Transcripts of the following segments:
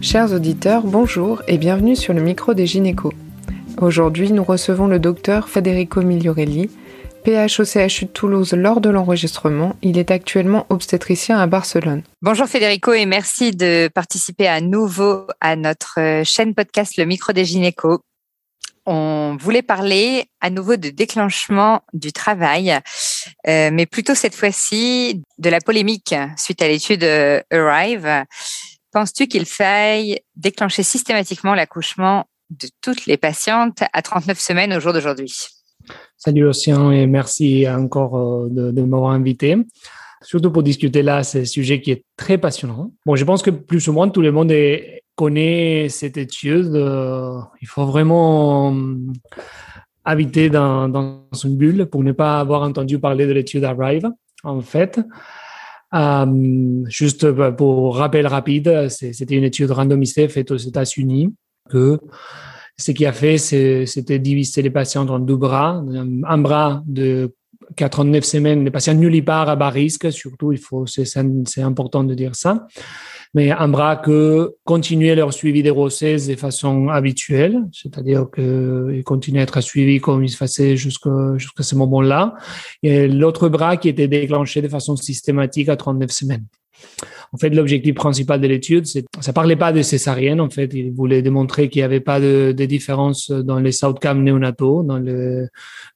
Chers auditeurs, bonjour et bienvenue sur le micro des gynécos. Aujourd'hui, nous recevons le docteur Federico Migliorelli, PHOCHU de Toulouse lors de l'enregistrement. Il est actuellement obstétricien à Barcelone. Bonjour Federico et merci de participer à nouveau à notre chaîne podcast Le micro des gynécos. On voulait parler à nouveau de déclenchement du travail, euh, mais plutôt cette fois-ci de la polémique suite à l'étude euh, Arrive. Penses-tu qu'il faille déclencher systématiquement l'accouchement de toutes les patientes à 39 semaines au jour d'aujourd'hui? Salut Océan et merci encore euh, de, m'avoir invité. Surtout pour discuter là, c'est un sujet qui est très passionnant. Bon, je pense que plus ou moins tout le monde connaît cette étude. Euh, il faut vraiment euh, habiter dans, dans, une bulle pour ne pas avoir entendu parler de l'étude Arrive, en fait. Juste pour rappel rapide, c'était une étude randomisée faite aux États-Unis ce qui a fait, c'était diviser les patients en deux bras. Un bras de 49 semaines, les patients nullipares à bas risque, surtout, il faut, c'est important de dire ça. Mais un bras que continuer leur suivi des grossesses de façon habituelle, c'est-à-dire qu'ils continuent à être suivis comme ils se faisaient jusqu'à ce moment-là. Et l'autre bras qui était déclenché de façon systématique à 39 semaines. En fait, l'objectif principal de l'étude, c'est, ça parlait pas de césarienne. En fait, il voulait démontrer qu'il n'y avait pas de, de, différence dans les outcomes néonataux, dans, le,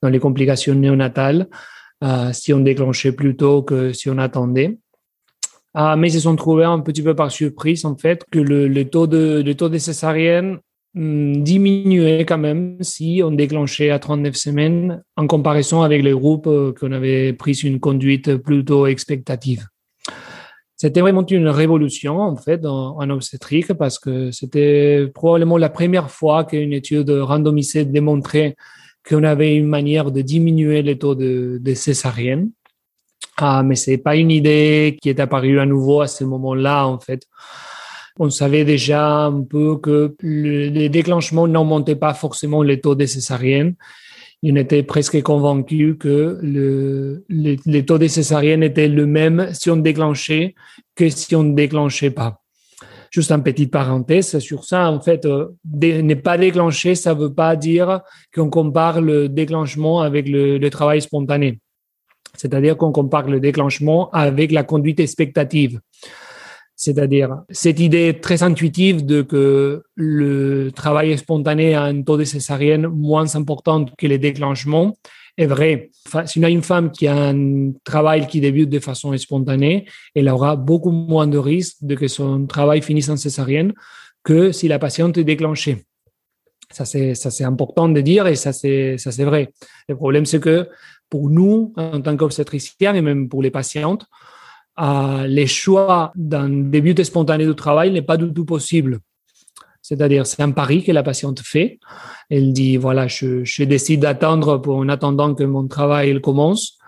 dans les complications néonatales, euh, si on déclenchait plus tôt que si on attendait. Ah, mais ils se sont trouvés un petit peu par surprise, en fait, que le, taux de, taux de césarienne hum, diminuait quand même si on déclenchait à 39 semaines en comparaison avec les groupes euh, qu'on avait pris une conduite plutôt expectative. C'était vraiment une révolution en fait en, en obstétrique parce que c'était probablement la première fois qu'une étude randomisée démontrait qu'on avait une manière de diminuer les taux de, de césarienne. Ah, mais c'est pas une idée qui est apparue à nouveau à ce moment-là en fait. On savait déjà un peu que le, les déclenchements n'augmentaient pas forcément les taux de césarienne il était presque convaincu que le, le, taux de césarienne était le même si on déclenchait que si on ne déclenchait pas. Juste une petite parenthèse sur ça, en fait, euh, ne pas déclencher, ça ne veut pas dire qu'on compare le déclenchement avec le travail spontané. C'est-à-dire qu'on compare le déclenchement avec la conduite expectative. C'est-à-dire cette idée très intuitive de que le travail spontané a un taux de césarienne moins important que les déclenchements est vrai. si on a une femme qui a un travail qui débute de façon spontanée, elle aura beaucoup moins de risques de que son travail finisse en césarienne que si la patiente est déclenchée. Ça, c'est, important de dire et ça, c'est vrai. Le problème, c'est que pour nous, en tant qu'obstétriciens et même pour les patientes, euh, les choix d'un début spontané du travail n'est pas du tout possible. C'est-à-dire, c'est un pari que la patiente fait. Elle dit, voilà, je, décide d'attendre en attendant que mon travail commence,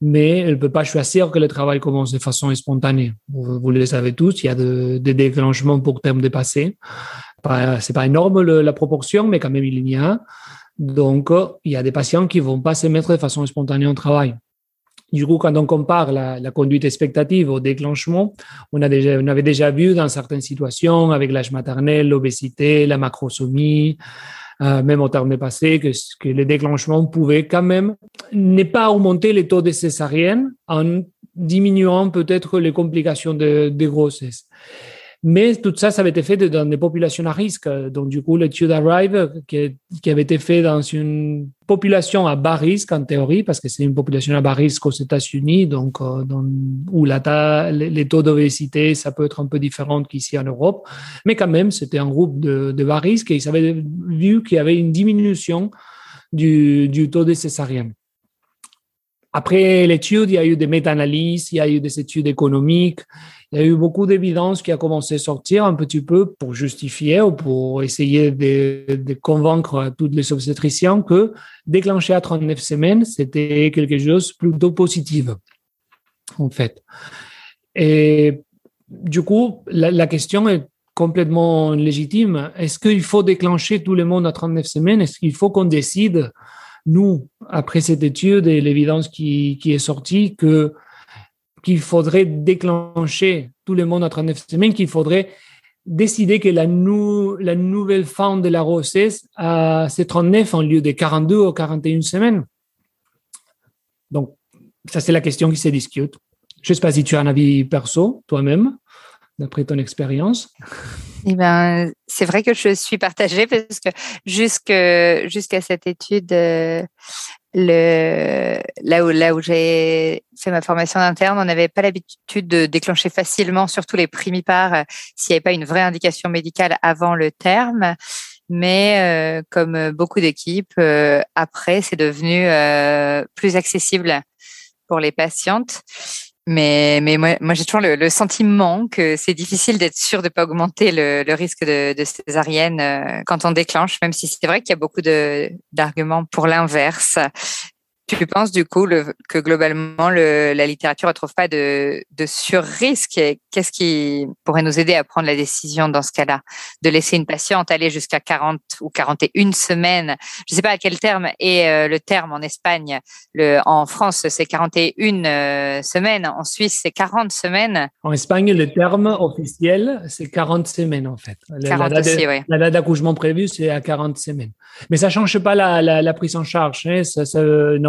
mais elle ne peut pas choisir que le travail commence de façon spontanée. Vous, le savez tous, il y a des de déclenchements pour terme dépassé. C'est pas énorme la proportion, mais quand même il y a. Donc, il y a des patients qui vont pas se mettre de façon spontanée au travail. Du coup, quand on compare la, la, conduite expectative au déclenchement, on, a déjà, avait déjà vu dans certaines situations, avec l'âge maternel, l'obésité, la macrosomie, euh, même au terme passé, que, le déclenchement pouvait quand même ne pas augmenter les taux de césarienne en diminuant peut-être les complications de, de grossesse. Mais tout ça, ça avait été fait dans des populations à risque. Donc, du coup, l'étude Arrive, qui, qui, avait été fait dans une population à bas risque, en théorie, parce que c'est une population à bas risque aux États-Unis, donc, euh, dans, où la les taux d'obésité, ça peut être un peu différent qu'ici en Europe. Mais quand même, c'était un groupe de, de bas risque et ils avaient vu qu'il y avait une diminution du, du taux de césarienne. Après l'étude, il y a eu des méta-analyses, il y a eu des études économiques, il y a eu beaucoup d'évidence qui a commencé à sortir un petit peu pour justifier ou pour essayer de, convaincre toutes les obstétriciens que déclencher à 39 semaines, c'était quelque chose plutôt positif, en fait. Et du coup, la question est complètement légitime. Est-ce qu'il faut déclencher tout le monde à 39 semaines? Est-ce qu'il faut qu'on décide nous, après cette étude et l'évidence qui, qui est sortie, que qu'il faudrait déclencher tout le monde à 39 semaines, qu'il faudrait décidé que la, la nouvelle fin de la grossesse, euh, c'est 39 en lieu de 42 ou 41 semaines. Donc, ça, c'est la question qui se discute. Je ne sais pas si tu as un avis perso, toi-même, d'après ton expérience. Eh ben, c'est vrai que je suis partagée parce que jusqu'à cette étude, euh, là où, là où j'ai fait ma formation d'interne, on n'avait pas l'habitude de déclencher facilement, surtout les primipares, euh, s'il n'y avait pas une vraie indication médicale avant le terme. Mais euh, comme beaucoup d'équipes, après, c'est devenu plus accessible pour les patientes. Mais, mais moi, moi j'ai toujours le, sentiment que c'est difficile d'être sûr de pas augmenter le, le risque de, de, césarienne euh, quand on déclenche, même si c'est vrai qu'il y a beaucoup d'arguments pour l'inverse. Tu penses du coup le, que globalement le, la littérature ne trouve pas de, de sur-risque Qu'est-ce qui pourrait nous aider à prendre la décision dans ce cas-là? De laisser une patiente aller jusqu'à 40 ou 41 semaines? Je ne sais pas à quel terme est euh, le terme en Espagne. Le, en France, c'est 41 euh, semaines. En Suisse, c'est 40 semaines. En Espagne, le terme officiel, c'est 40 semaines en fait. la, date, d'accouchement prévue, c'est à 40 semaines. Mais ça ne change pas la, la, prise en charge. Hein. Ça, ça,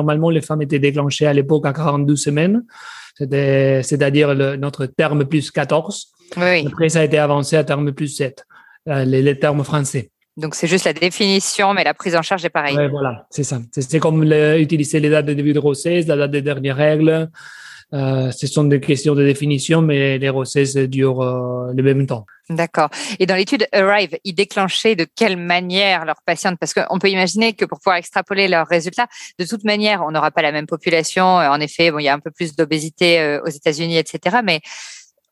normalement, les femmes étaient déclenchées à l'époque à 42 semaines, c'est-à-dire notre terme plus 14. Après, ça a été avancé à terme plus 7, euh, les, termes français. Donc, c'est juste la définition, mais la prise en charge est pareille. Oui, voilà, c'est ça. C'est comme utiliser les dates de début de grossesse, la date des dernières règles. Euh, ce sont des questions de définition, mais les grossesses durent euh, le même temps. D'accord. Et dans l'étude Arrive, ils déclenchaient de quelle manière leurs patientes? Parce qu'on peut imaginer que pour pouvoir extrapoler leurs résultats, de toute manière, on n'aura pas la même population. En effet, bon, il y a un peu plus d'obésité euh, aux États-Unis, etc. Mais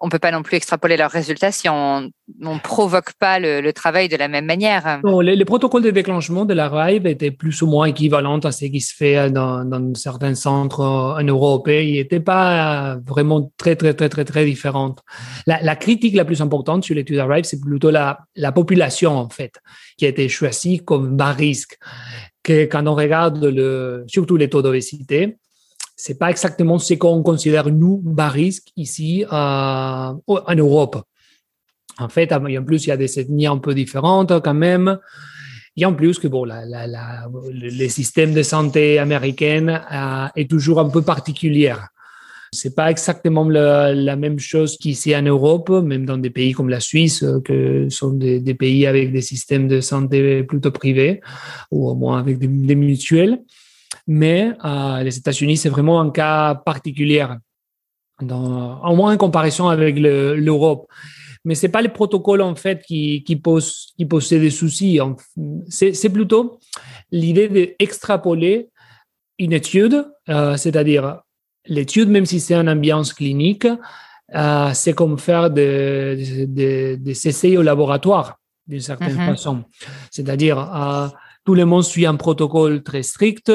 on peut pas non plus extrapoler leurs résultats si on ne provoque pas le, travail de la même manière. les, protocoles de déclenchement de la RIVE étaient plus ou moins équivalents à ce qui se fait dans, dans certains centres en Europe. Ils n'étaient pas vraiment très, très, très, très, très différentes. La, critique la plus importante sur l'étude RIVE, c'est plutôt la, la population, en fait, qui a été choisie comme bas risque. Que quand on regarde le, surtout les taux d'obésité, c'est pas exactement ce qu'on considère nous bas risque ici en Europe. En fait, en plus, il y a des ethnies un peu différentes quand même. Et en plus que bon, la, la, la, le système de santé américain euh, est toujours un peu particulier. C'est pas exactement la, même chose qu'ici en Europe, même dans des pays comme la Suisse, que sont des, pays avec des systèmes de santé plutôt privés, ou au moins avec des mutuelles mais euh, les États-Unis, c'est vraiment un cas particulier, dans, au moins en comparaison avec l'Europe. mais c'est pas le protocole en fait qui, qui pose qui pose des soucis. C'est plutôt l'idée d'extrapoler une étude, euh, c'est-à-dire l'étude, même si c'est une ambiance clinique, euh, c'est comme faire des, des, des essais au laboratoire d'une certaine mm-hmm. façon. C'est-à-dire, tout le monde suit un protocole très strict.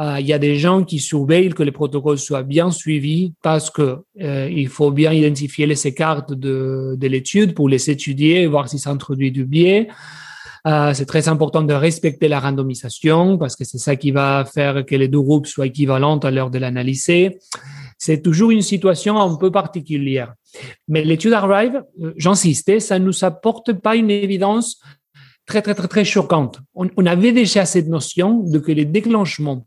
Euh, il y a des gens qui surveillent que les protocoles soient bien suivis parce que euh, il faut bien identifier les écarts de, de l'étude pour les étudier, voir si ça introduit du biais. Euh, c'est très important de respecter la randomisation parce que c'est ça qui va faire que les deux groupes soient équivalents à l'heure de l'analyser. C'est toujours une situation un peu particulière. Mais l'étude Arrive, j'insiste, ça ne nous apporte pas une évidence très, très, très, très choquante. On, avait déjà cette notion de que les déclenchements,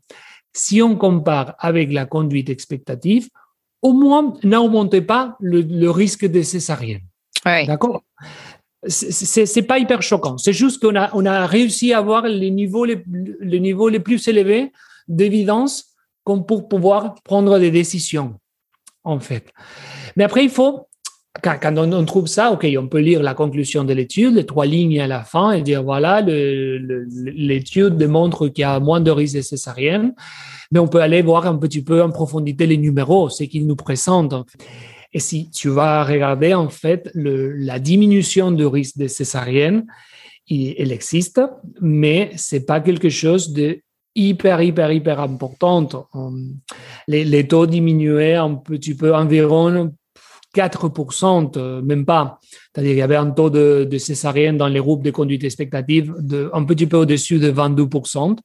si on compare avec la conduite expectative, au moins n'augmentait pas le, risque de césarienne. D'accord? C'est pas hyper choquant. C'est juste qu'on a, on a réussi à avoir les niveaux les, les niveaux les plus élevés d'évidence comme pour pouvoir prendre des décisions, en fait. Mais après, il faut quand, on, trouve ça, OK, on peut lire la conclusion de l'étude, les trois lignes à la fin, et dire, voilà, l'étude démontre qu'il y a moins de risques de césarienne, mais on peut aller voir un petit peu en profondité les numéros, ce qu'ils nous présentent. Et si tu vas regarder, en fait, la diminution du risque de césarienne, elle existe, mais c'est pas quelque chose de hyper, hyper, hyper important. Les, les taux diminuaient un petit peu, environ 4%, euh, même pas. C'est-à-dire qu'il y avait un taux de, de césarienne dans les groupes de conduite expectative de, un petit peu au-dessus de 22%.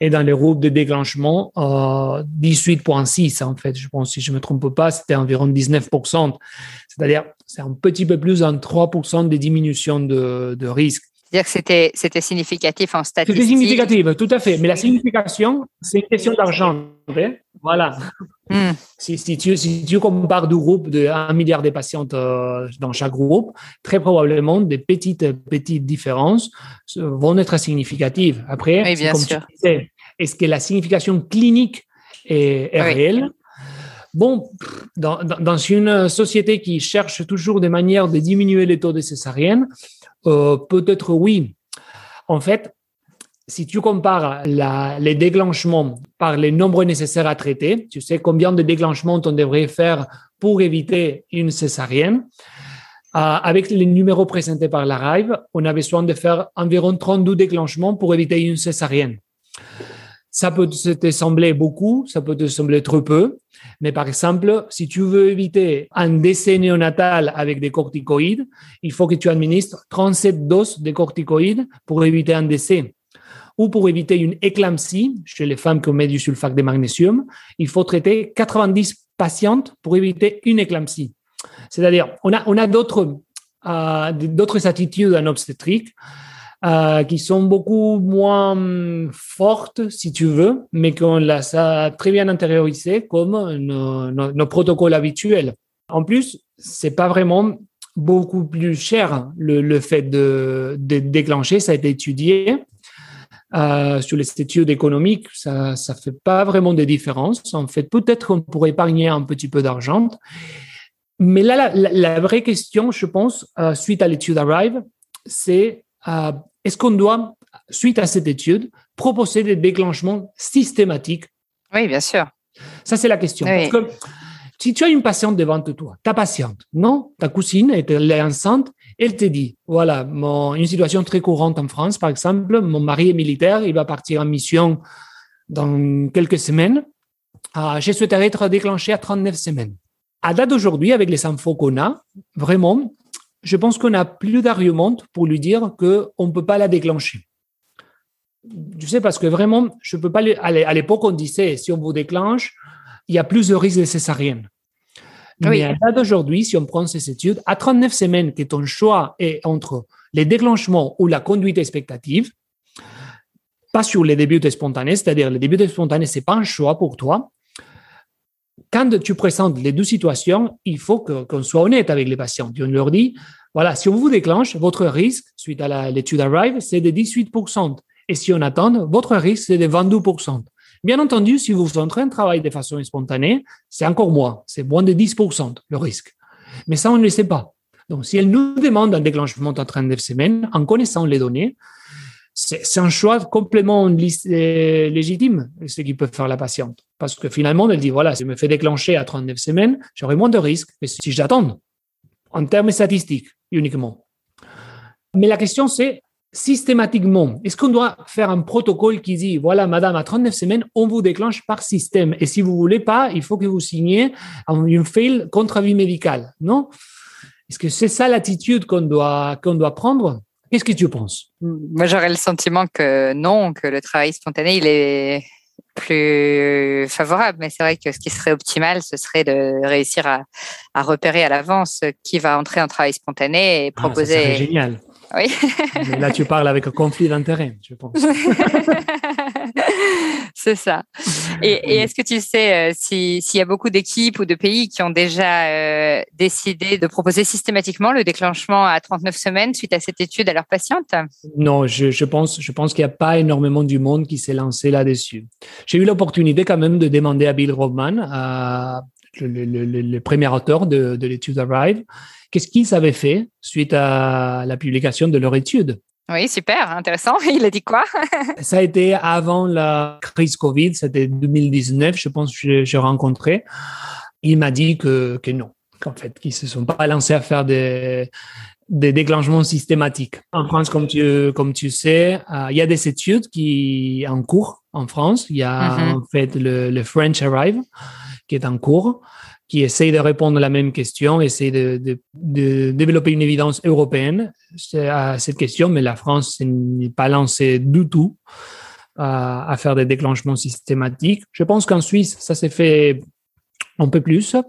Et dans les groupes de déclenchement, euh, 18,6 en fait, je pense, si je me trompe pas, c'était environ 19%. C'est-à-dire, c'est un petit peu plus d'un 3% de diminution de, de risque dire que c'était, c'était significatif en statistique. C'était significatif, tout à fait. Mais la signification, c'est une question d'argent. Voilà. Hmm. Si, si, tu, si tu compares deux groupes de 1 milliard de patients euh, dans chaque groupe, très probablement des petites, petites différences vont être significatives. Après, oui, bien sûr. est-ce que la signification clinique est, réelle? Bon, dans, une société qui cherche toujours des manières de diminuer les taux de césarienne, euh, peut-être oui. En fait, si tu compares les déclenchements par les nombres nécessaires à traiter, tu sais combien de déclenchements on devrait faire pour éviter une césarienne. Euh, avec les numéros présentés par la RIVE, on a besoin de faire environ 32 déclenchements pour éviter une césarienne. Ça peut te sembler beaucoup, ça peut te sembler trop peu, mais par exemple, si tu veux éviter un décès néonatal avec des corticoïdes, il faut que tu administres 37 doses de corticoïdes pour éviter un décès. Ou pour éviter une éclampsie chez les femmes qui ont du sulfate de magnésium, il faut traiter 90 patientes pour éviter une éclampsie. C'est-à-dire, on a, on a d'autres, euh, attitudes en obstétrique euh, qui sont beaucoup moins fortes, si tu veux, mais qu'on l'a a très bien intériorisé comme nos, protocoles habituels. En plus, c'est pas vraiment beaucoup plus cher le, le fait de, déclencher, ça a été étudié. Euh, sur les études économiques, ça ça fait pas vraiment de différence. En fait, peut-être qu'on pourrait épargner un petit peu d'argent. Mais là, la, vraie question, je pense, euh, suite à l'étude Arrive, c'est est-ce qu'on doit, suite à cette étude, proposer des déclenchements systématiques? Oui, bien sûr. Ça, c'est la question. Parce que si tu as une patiente devant toi, ta patiente, non, ta cousine, elle est enceinte, elle te dit, voilà, mon, une situation très courante en France, par exemple, mon mari est militaire, il va partir en mission dans quelques semaines. Ah, je souhaiterais être déclenché à 39 semaines. À date d'aujourd'hui, avec les infos qu'on a, vraiment, je pense qu'on a plus d'arguments pour lui dire qu'on ne peut pas la déclencher. Tu sais, parce que vraiment, je peux pas. À l'époque, on disait si on vous déclenche, il y a plus de risques de césarienne. Mais à date d'aujourd'hui, si on prend ces études, à 39 semaines, que ton choix est entre les déclenchements ou la conduite expectative, pas sur les débuts spontanés, c'est-à-dire les débuts spontanés, c'est pas un choix pour toi, quand tu présentes les deux situations, il faut qu'on soit honnête avec les patients. On leur dit, voilà, si on vous déclenche, votre risque, suite à l'étude Arrive, c'est de 18%. Et si on attend, votre risque, c'est de 22%. Bien entendu, si vous êtes en train de travailler de façon spontanée, c'est encore moins. C'est moins de 10% le risque. Mais ça, on ne le sait pas. Donc, si elle nous demande un déclenchement en 39 semaines, en connaissant les données, c'est un choix complètement légitime, ce qui peut faire la patiente. Parce que finalement, elle dit, voilà, si je me fais déclencher à 39 semaines, j'aurai moins de risques que si j'attends, en termes statistiques uniquement. Mais la question, c'est systématiquement, est-ce qu'on doit faire un protocole qui dit, voilà, madame, à 39 semaines, on vous déclenche par système. Et si vous voulez pas, il faut que vous signiez une fail contre avis médical. Non? Est-ce que c'est ça l'attitude qu'on doit, qu'on doit prendre? Qu'est-ce que tu penses? Moi, j'aurais le sentiment que non, que le travail spontané, il est plus favorable. Mais c'est vrai que ce qui serait optimal, ce serait de réussir à, repérer à l'avance qui va entrer en travail spontané et proposer. Ah, génial. Oui. là, tu parles avec un conflit d'intérêt, je pense. C'est ça. Et, est-ce que tu sais euh, s'il y a beaucoup d'équipes ou de pays qui ont déjà euh, décidé de proposer systématiquement le déclenchement à 39 semaines suite à cette étude à leurs patientes? Non, je, pense, je pense qu'il n'y a pas énormément du monde qui s'est lancé là-dessus. J'ai eu l'opportunité quand même de demander à Bill Robman, le, premier auteur de, de l'étude Arrive, qu'est-ce qu'ils avaient fait suite à la publication de leur étude? Oui, super, intéressant. Il a dit quoi? Ça a été avant la crise Covid, c'était 2019, je pense que j'ai rencontré. Il m'a dit que, que non, qu'en fait, qu'ils se sont pas lancés à faire des, des déclenchements systématiques. En France, comme tu, comme tu sais, euh, il y a des études qui en cours en France. Il y a mm-hmm. en fait le, le French Arrive qui est en cours qui essaye de répondre à la même question, essaye de, développer une évidence européenne à cette question, mais la France n'est pas lancée du tout à, faire des déclenchements systématiques. Je pense qu'en Suisse, ça s'est fait un peu plus. Euh,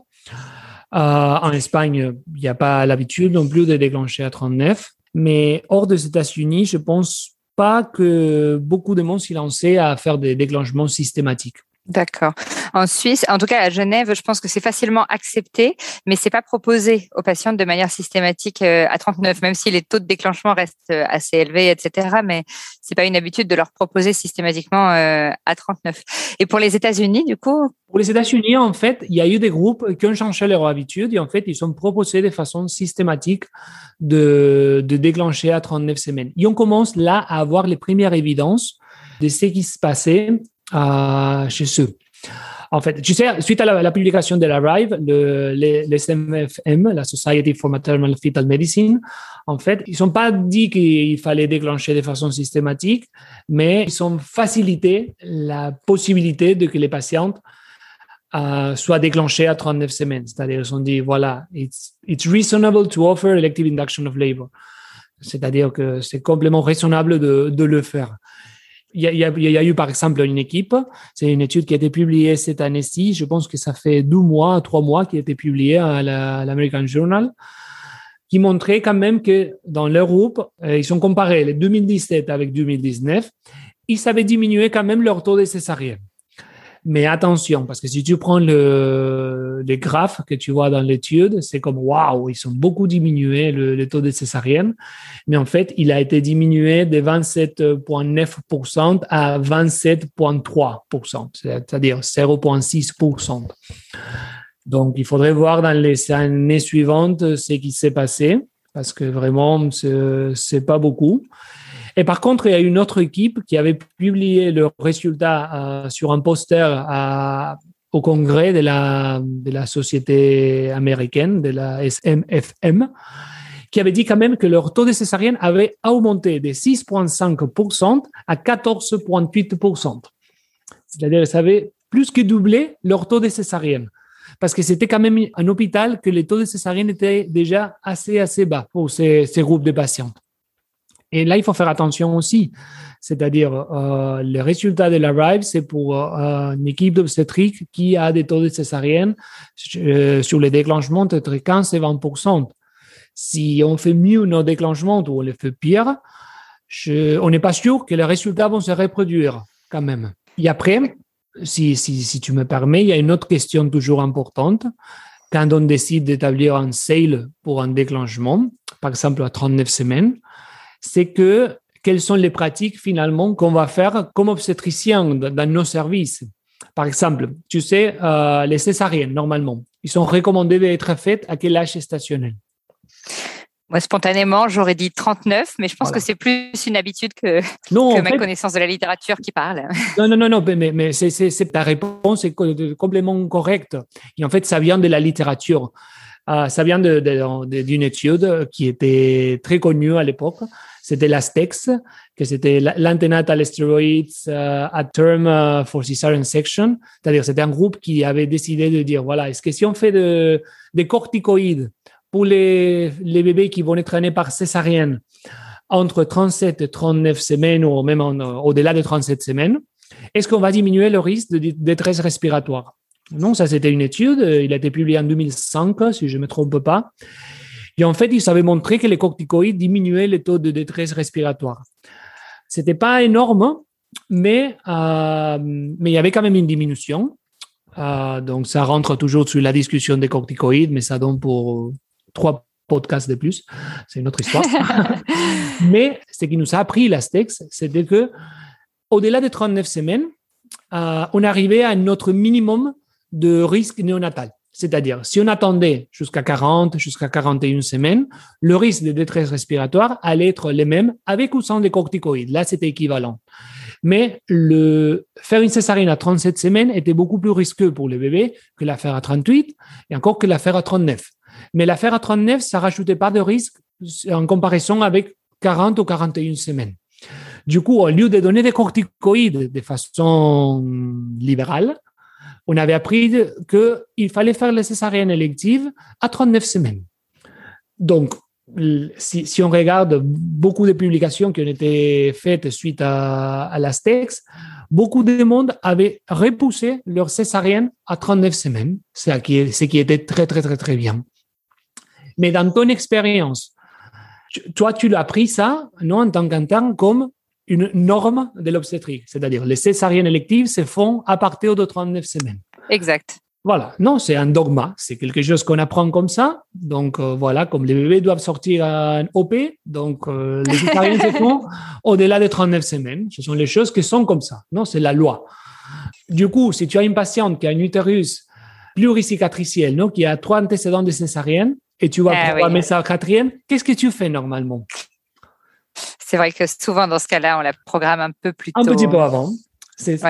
en Espagne, il n'y a pas l'habitude non plus de déclencher à 39. Mais hors des États-Unis, je pense pas que beaucoup de monde s'y lançait à faire des déclenchements systématiques. D'accord. En Suisse, en tout cas à Genève, je pense que c'est facilement accepté, mais c'est pas proposé aux patients de manière systématique euh, à 39, même si les taux de déclenchement restent euh, assez élevés, etc. Mais c'est pas une habitude de leur proposer systématiquement euh, à 39. Et pour les États-Unis, du coup? Pour les États-Unis, en fait, il y a eu des groupes qui ont changé leur habitude et en fait, ils sont proposés de façon systématique de, de déclencher à 39 semaines. Et on commence là à avoir les premières évidences de ce qui se passait euh, chez eux. En fait, tu sais, suite à la, publication de la RIVE, le, les, les SMFM, la Society for Maternal Fetal Medicine, en fait, ils sont pas dit qu'il fallait déclencher de façon systématique, mais ils ont facilité la possibilité de que les patientes euh, soient déclenchées à 39 semaines. C'est-à-dire, ils ont dit, voilà, it's, it's reasonable to offer elective induction of labor. C'est-à-dire que c'est complètement raisonnable de, de le faire il y, a, eu par exemple une équipe, c'est une étude qui a été publiée cette année-ci, je pense que ça fait deux mois, trois mois qui a été publiée à l'American Journal, qui montrait quand même que dans leur groupe, euh, ils ont comparé les 2017 avec 2019, ils avaient diminué quand même leur taux de césarienne. Mais attention, parce que si tu prends le, les graphes que tu vois dans l'étude, c'est comme waouh, ils sont beaucoup diminués le, le, taux de césarienne. Mais en fait, il a été diminué de 27,9% à 27,3%, c'est-à-dire 0,6%. Donc, il faudrait voir dans les années suivantes ce qui s'est passé, parce que vraiment, c'est pas beaucoup. Et par contre, il y a une autre équipe qui avait publié le résultat euh, sur un poster à, au congrès de la, de la société américaine, de la SMFM, qui avait dit quand même que leur taux de césarienne avait augmenté de 6,5% à 14,8%. C'est-à-dire qu'ils avaient plus que doublé leur taux de césarienne. Parce que c'était quand même un hôpital que les taux de césarienne étaient déjà assez, assez bas pour ces, ces groupes de patients. Et là, il faut faire attention aussi. C'est-à-dire, euh, le résultat de la RIVE, c'est pour euh, une équipe d'obstétrique qui a des taux de césarienne euh, sur les déclenchements entre 15 et 20% Si on fait mieux nos déclenchements ou on les fait pire, on n'est pas sûr que les résultats vont se reproduire quand même. Et après, si, si, si tu me permets, il y a une autre question toujours importante. Quand on décide d'établir un sale pour un déclenchement, par exemple à 39 semaines, c'est que quelles sont les pratiques finalement qu'on va faire comme obstétricien dans nos services. Par exemple, tu sais, euh, les césariennes, normalement, ils sont recommandés d'être faites à quel âge stationnel moi, spontanément, j'aurais dit 39, mais je pense que c'est plus une habitude que, que ma connaissance de la littérature qui parle. Non, non, non, non mais, mais c'est, ta réponse est complètement correcte. Et en fait, ça vient de la littérature. Euh, ça vient de, de, d'une étude qui était très connue à l'époque, c'était l'ASTEX, que c'était l'antenatal steroids uh, at term uh, for cesarean section. C'est-à-dire, c'était un groupe qui avait décidé de dire, voilà, est-ce que si on fait de, des corticoïdes pour les, les bébés qui vont être nés par césarienne entre 37 et 39 semaines ou même au-delà de 37 semaines, est-ce qu'on va diminuer le risque de détresse respiratoire? Non, ça c'était une étude, il a été publié en 2005, si je ne me trompe pas. Et en fait, ils avaient montré que les corticoïdes diminuaient les taux de détresse respiratoire. C'était pas énorme, mais, euh, mais il y avait quand même une diminution. Euh, donc, ça rentre toujours sur la discussion des corticoïdes, mais ça donne pour trois podcasts de plus. C'est une autre histoire. mais ce qui nous a appris l'Astex, c'était que au-delà des 39 semaines, euh, on arrivait à notre minimum de risque néonatal. C'est-à-dire, si on attendait jusqu'à 40, jusqu'à 41 semaines, le risque de détresse respiratoire allait être le même avec ou sans des corticoïdes. Là, c'était équivalent. Mais le, faire une césarienne à 37 semaines était beaucoup plus risqueux pour le bébé que la faire à 38 et encore que la faire à 39. Mais la faire à 39, ça rajoutait pas de risque en comparaison avec 40 ou 41 semaines. Du coup, au lieu de donner des corticoïdes de façon libérale, on avait appris qu'il fallait faire la césarienne élective à 39 semaines. Donc, si, on regarde beaucoup de publications qui ont été faites suite à, à l'Astex, beaucoup de monde avaient repoussé leur césarienne à 39 semaines, ce qui, ce qui était très, très, très, très bien. Mais dans ton expérience, toi, tu l'as pris ça, non, en tant qu'interne, comme une norme de l'obstétrique. C'est-à-dire, les césariennes électives se font à partir de 39 semaines. Exact. Voilà, non, c'est un dogma, c'est quelque chose qu'on apprend comme ça. Donc euh, voilà, comme les bébés doivent sortir en OP, donc euh, les césariennes se font au-delà de 39 semaines. Ce sont les choses qui sont comme ça. Non, c'est la loi. Du coup, si tu as une patiente qui a un utérus pluricicatriciel, non, qui a trois antécédents de césarienne, et tu vas ah, programmer ça quatrième, qu'est-ce que tu fais normalement? C'est vrai que souvent, dans ce cas-là, on la programme un peu plus tôt. Un petit peu avant. C'est ça.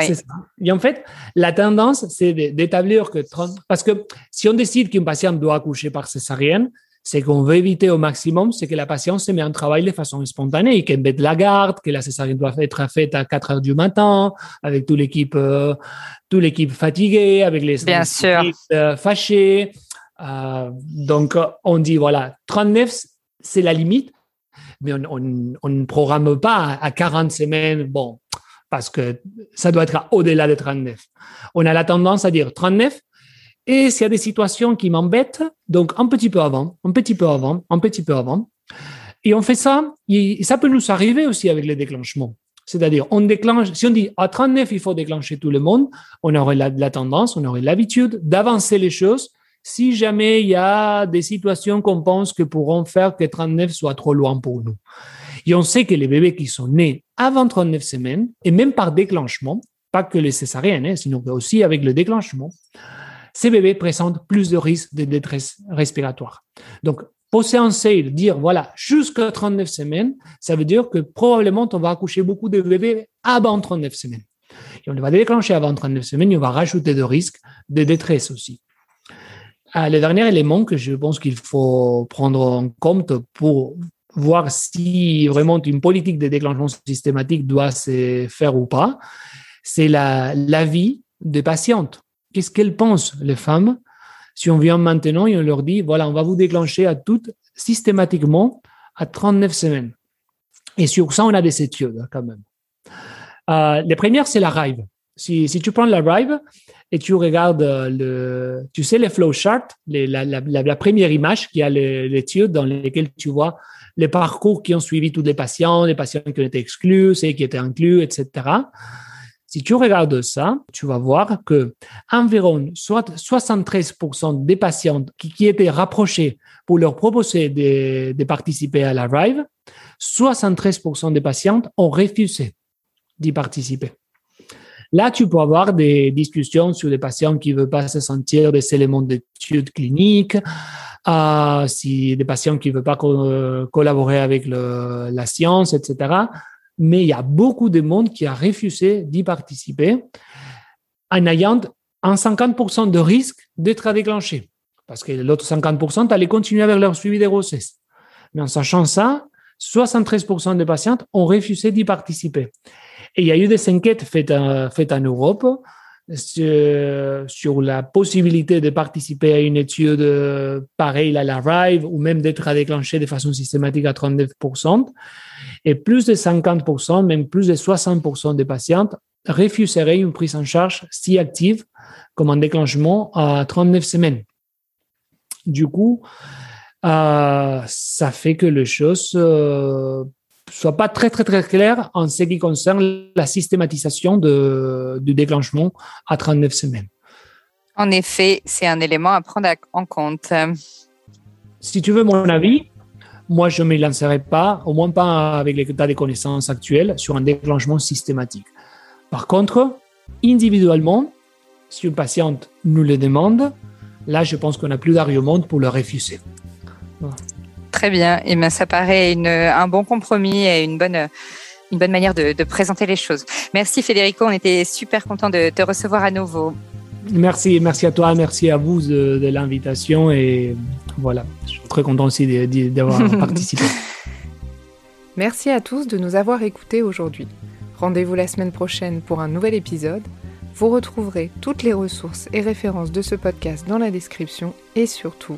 Et en fait, la tendance, c'est d'établir que 30... Parce que si on décide qu'une patiente doit accoucher par césarienne, c'est qu'on veut éviter au maximum, c'est que la patiente se met en travail de façon spontanée, qu'elle mette la garde, que la césarienne doit être faite à 4 heures du matin, avec toute l'équipe, euh, toute l'équipe fatiguée, avec les Bien sûr. Euh, fâchés. Euh, donc, on dit, voilà, 39, c'est la limite, mais on, ne programme pas à 40 semaines. Bon, parce que ça doit être au-delà de 39. On a la tendance à dire 39, et s'il y a des situations qui m'embêtent, donc un petit peu avant, un petit peu avant, un petit peu avant. Et on fait ça, et ça peut nous arriver aussi avec les déclenchements. C'est-à-dire, on déclenche, si on dit à 39, il faut déclencher tout le monde, on aurait la tendance, on aurait l'habitude d'avancer les choses si jamais il y a des situations qu'on pense que pourront faire que 39 soit trop loin pour nous. Et on sait que les bébés qui sont nés avant 39 semaines, et même par déclenchement, pas que les césariennes, hein, sinon aussi avec le déclenchement, ces bébés présentent plus de risques de détresse respiratoire. Donc, poser un seuil, dire voilà, jusqu'à 39 semaines, ça veut dire que probablement on va accoucher beaucoup de bébés avant 39 semaines. Et on va déclencher avant 39 semaines, et on va rajouter de risques de détresse aussi. Ah, le dernier élément que je pense qu'il faut prendre en compte pour voir si vraiment une politique de déclenchement systématique doit se faire ou pas, c'est la, vie des patientes. Qu'est-ce qu'elles pensent, les femmes, si on vient maintenant et on leur dit, voilà, on va vous déclencher à toutes systématiquement à 39 semaines. Et sur ça, on a des études quand même. Euh, les premières, c'est la RIVE. Si, si, tu prends la RIVE, et tu regardes euh, le, tu sais, les flowcharts, la, la, première image qui a l'étude dans lesquelles tu vois les parcours qui ont suivi tous les patients, les patients qui ont été exclus, ceux qui étaient inclus, etc. Si tu regardes ça, tu vas voir que environ 73% des patients qui, étaient rapprochés pour leur proposer de, participer à la RIVE, 73% des patientes ont refusé d'y participer. Là, tu peux avoir des discussions sur des patients qui ne veulent pas se sentir des éléments d'études cliniques, euh, si des patients qui ne veulent pas collaborer avec la science, etc. Mais il y a beaucoup de monde qui a refusé d'y participer en ayant un 50% de risque d'être déclenché. Parce que l'autre 50% allaient continuer avec leur suivi de grossesse. Mais en sachant ça, 73% des patientes ont refusé d'y participer. Et il y a eu des enquêtes faites, en Europe sur, la possibilité de participer à une étude pareille à la RIVE ou même d'être déclenché de façon systématique à 39%. Et plus de 50%, même plus de 60% des patientes refuseraient une prise en charge si active comme un déclenchement à 39 semaines. Du coup, euh, ça fait que les choses euh, soit pas très, très, très clair en ce qui concerne la systématisation de, du déclenchement à 39 semaines. En effet, c'est un élément à prendre en compte. Si tu veux mon avis, moi, je ne me lancerai pas, au moins pas avec l'état des connaissances actuelles, sur un déclenchement systématique. Par contre, individuellement, si une patiente nous le demande, là, je pense qu'on n'a plus d'argument pour le refuser. Très bien. Et eh ça paraît un bon compromis et une bonne, une bonne manière de, présenter les choses. Merci Federico, on était super content de te recevoir à nouveau. Merci, merci à toi, merci à vous de, de l'invitation et voilà, je suis très content aussi d'avoir participé. Merci à tous de nous avoir écoutés aujourd'hui. Rendez-vous la semaine prochaine pour un nouvel épisode. Vous retrouverez toutes les ressources et références de ce podcast dans la description et surtout,